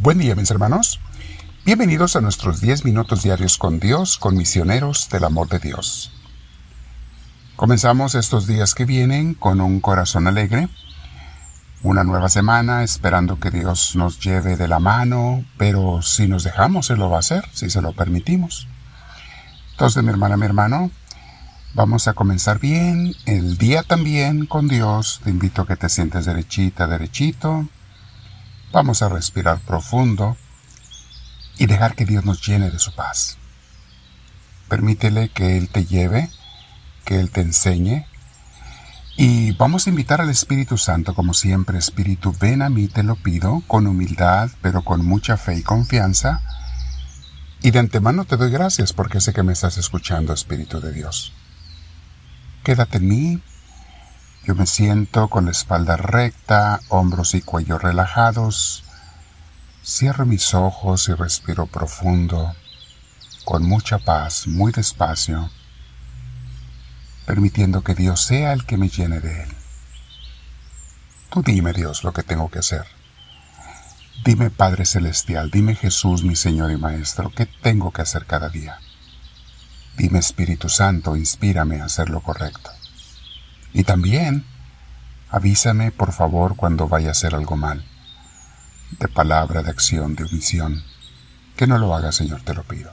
Buen día mis hermanos. Bienvenidos a nuestros 10 minutos diarios con Dios, con misioneros del amor de Dios. Comenzamos estos días que vienen con un corazón alegre, una nueva semana esperando que Dios nos lleve de la mano, pero si nos dejamos Él lo va a hacer, si se lo permitimos. Entonces mi hermana, mi hermano, vamos a comenzar bien el día también con Dios. Te invito a que te sientes derechita, derechito Vamos a respirar profundo y dejar que Dios nos llene de su paz. Permítele que Él te lleve, que Él te enseñe. Y vamos a invitar al Espíritu Santo, como siempre, Espíritu, ven a mí, te lo pido, con humildad, pero con mucha fe y confianza. Y de antemano te doy gracias porque sé que me estás escuchando, Espíritu de Dios. Quédate en mí, yo me siento con la espalda recta, hombros y cuello relajados. Cierro mis ojos y respiro profundo, con mucha paz, muy despacio, permitiendo que Dios sea el que me llene de Él. Tú dime, Dios, lo que tengo que hacer. Dime, Padre Celestial, dime Jesús, mi Señor y Maestro, ¿qué tengo que hacer cada día? Dime, Espíritu Santo, inspírame a hacer lo correcto. Y también avísame por favor cuando vaya a hacer algo mal, de palabra, de acción, de omisión. Que no lo haga, Señor, te lo pido.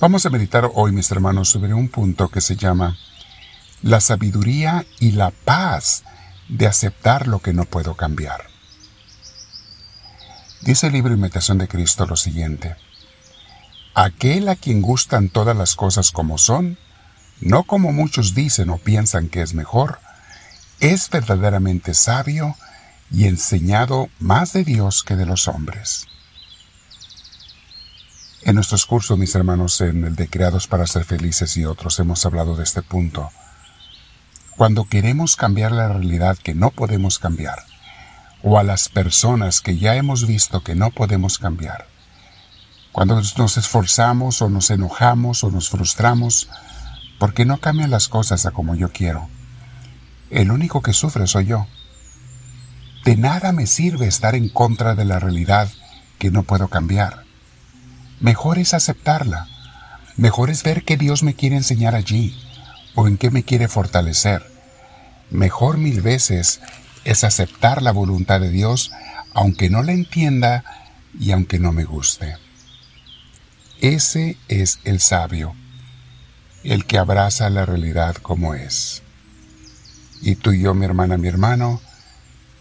Vamos a meditar hoy, mis hermanos, sobre un punto que se llama la sabiduría y la paz de aceptar lo que no puedo cambiar. Dice el libro Imitación de Cristo lo siguiente. Aquel a quien gustan todas las cosas como son, no como muchos dicen o piensan que es mejor, es verdaderamente sabio y enseñado más de Dios que de los hombres. En nuestros cursos, mis hermanos, en el de Creados para ser felices y otros, hemos hablado de este punto. Cuando queremos cambiar la realidad que no podemos cambiar, o a las personas que ya hemos visto que no podemos cambiar, cuando nos esforzamos o nos enojamos o nos frustramos, porque no cambian las cosas a como yo quiero. El único que sufre soy yo. De nada me sirve estar en contra de la realidad que no puedo cambiar. Mejor es aceptarla. Mejor es ver qué Dios me quiere enseñar allí o en qué me quiere fortalecer. Mejor mil veces es aceptar la voluntad de Dios aunque no la entienda y aunque no me guste. Ese es el sabio el que abraza la realidad como es. Y tú y yo, mi hermana, mi hermano,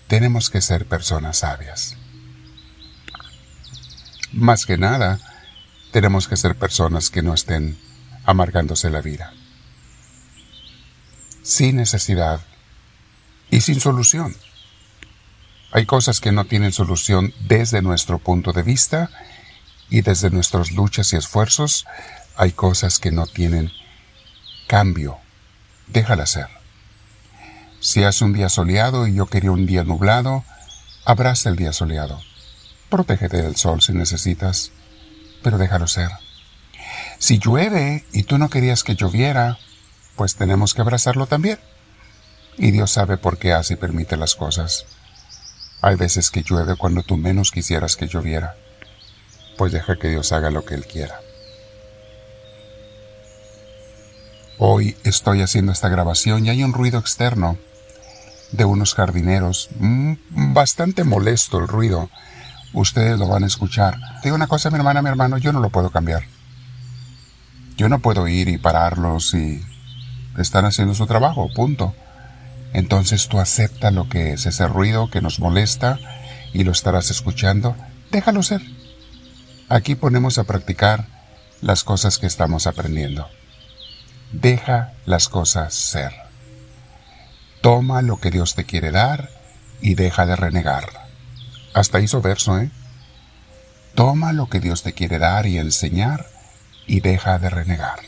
tenemos que ser personas sabias. Más que nada, tenemos que ser personas que no estén amargándose la vida. Sin necesidad y sin solución. Hay cosas que no tienen solución desde nuestro punto de vista y desde nuestras luchas y esfuerzos hay cosas que no tienen cambio, déjala ser. Si hace un día soleado y yo quería un día nublado, abraza el día soleado. Protégete del sol si necesitas, pero déjalo ser. Si llueve y tú no querías que lloviera, pues tenemos que abrazarlo también. Y Dios sabe por qué hace y permite las cosas. Hay veces que llueve cuando tú menos quisieras que lloviera. Pues deja que Dios haga lo que Él quiera. Hoy estoy haciendo esta grabación y hay un ruido externo de unos jardineros. Mm, bastante molesto el ruido. Ustedes lo van a escuchar. Te digo una cosa, mi hermana, mi hermano, yo no lo puedo cambiar. Yo no puedo ir y pararlos y están haciendo su trabajo, punto. Entonces tú acepta lo que es ese ruido que nos molesta y lo estarás escuchando. Déjalo ser. Aquí ponemos a practicar las cosas que estamos aprendiendo. Deja las cosas ser. Toma lo que Dios te quiere dar y deja de renegar. Hasta hizo verso, ¿eh? Toma lo que Dios te quiere dar y enseñar y deja de renegar.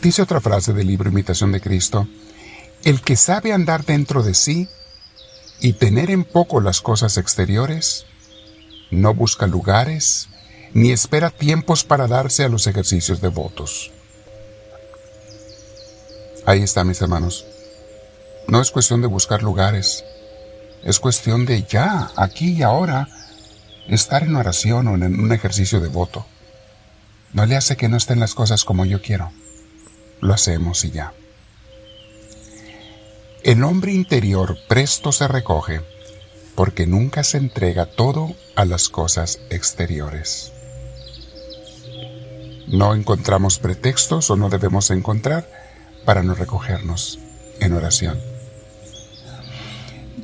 Dice otra frase del libro Imitación de Cristo, el que sabe andar dentro de sí y tener en poco las cosas exteriores, no busca lugares ni espera tiempos para darse a los ejercicios devotos. Ahí está, mis hermanos. No es cuestión de buscar lugares. Es cuestión de ya, aquí y ahora, estar en oración o en un ejercicio devoto. No le hace que no estén las cosas como yo quiero. Lo hacemos y ya. El hombre interior presto se recoge porque nunca se entrega todo a las cosas exteriores. No encontramos pretextos o no debemos encontrar para no recogernos en oración.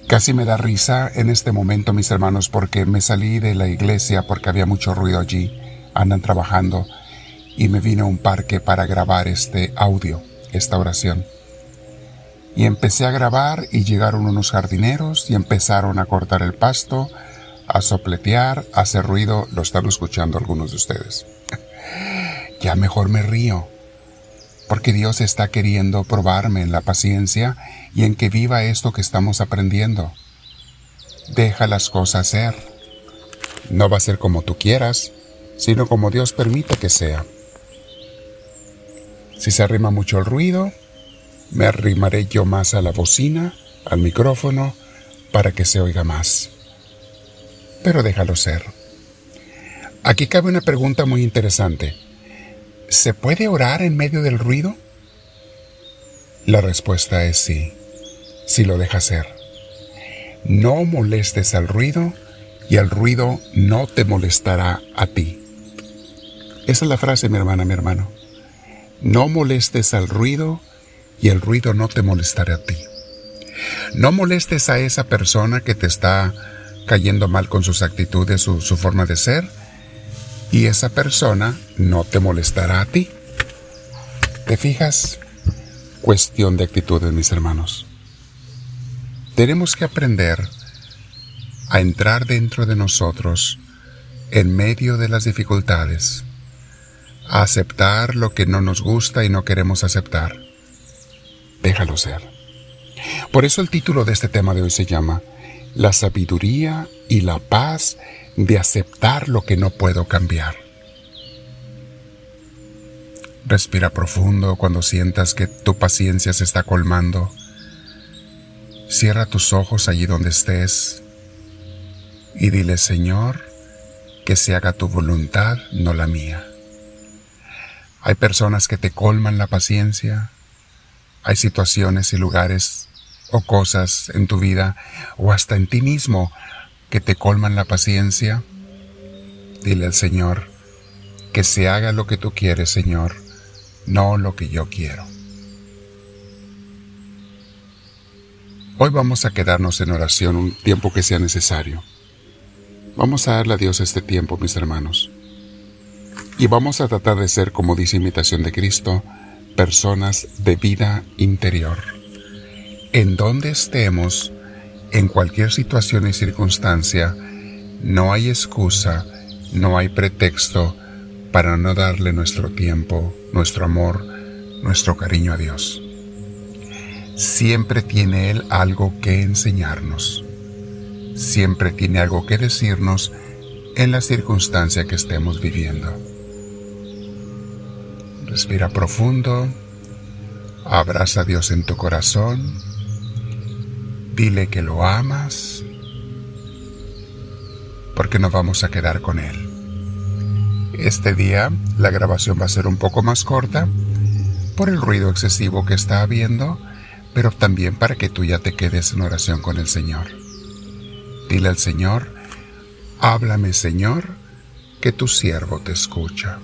Casi me da risa en este momento, mis hermanos, porque me salí de la iglesia porque había mucho ruido allí, andan trabajando, y me vine a un parque para grabar este audio, esta oración. Y empecé a grabar y llegaron unos jardineros y empezaron a cortar el pasto, a sopletear, a hacer ruido, lo están escuchando algunos de ustedes. Ya mejor me río, porque Dios está queriendo probarme en la paciencia y en que viva esto que estamos aprendiendo. Deja las cosas ser. No va a ser como tú quieras, sino como Dios permite que sea. Si se arrima mucho el ruido, me arrimaré yo más a la bocina, al micrófono, para que se oiga más. Pero déjalo ser. Aquí cabe una pregunta muy interesante. ¿Se puede orar en medio del ruido? La respuesta es sí, si lo dejas ser. No molestes al ruido y el ruido no te molestará a ti. Esa es la frase, mi hermana, mi hermano. No molestes al ruido y el ruido no te molestará a ti. No molestes a esa persona que te está cayendo mal con sus actitudes, su, su forma de ser, y esa persona no te molestará a ti. ¿Te fijas? Cuestión de actitudes, mis hermanos. Tenemos que aprender a entrar dentro de nosotros en medio de las dificultades, a aceptar lo que no nos gusta y no queremos aceptar. Déjalo ser. Por eso el título de este tema de hoy se llama La sabiduría y la paz de aceptar lo que no puedo cambiar. Respira profundo cuando sientas que tu paciencia se está colmando. Cierra tus ojos allí donde estés y dile, Señor, que se haga tu voluntad, no la mía. Hay personas que te colman la paciencia, hay situaciones y lugares o cosas en tu vida o hasta en ti mismo que te colman la paciencia, dile al Señor, que se haga lo que tú quieres, Señor, no lo que yo quiero. Hoy vamos a quedarnos en oración un tiempo que sea necesario. Vamos a darle a Dios este tiempo, mis hermanos. Y vamos a tratar de ser, como dice imitación de Cristo, personas de vida interior. En donde estemos, en cualquier situación y circunstancia, no hay excusa, no hay pretexto para no darle nuestro tiempo, nuestro amor, nuestro cariño a Dios. Siempre tiene Él algo que enseñarnos. Siempre tiene algo que decirnos en la circunstancia que estemos viviendo. Respira profundo, abraza a Dios en tu corazón Dile que lo amas, porque nos vamos a quedar con Él. Este día la grabación va a ser un poco más corta por el ruido excesivo que está habiendo, pero también para que tú ya te quedes en oración con el Señor. Dile al Señor, háblame Señor, que tu siervo te escucha.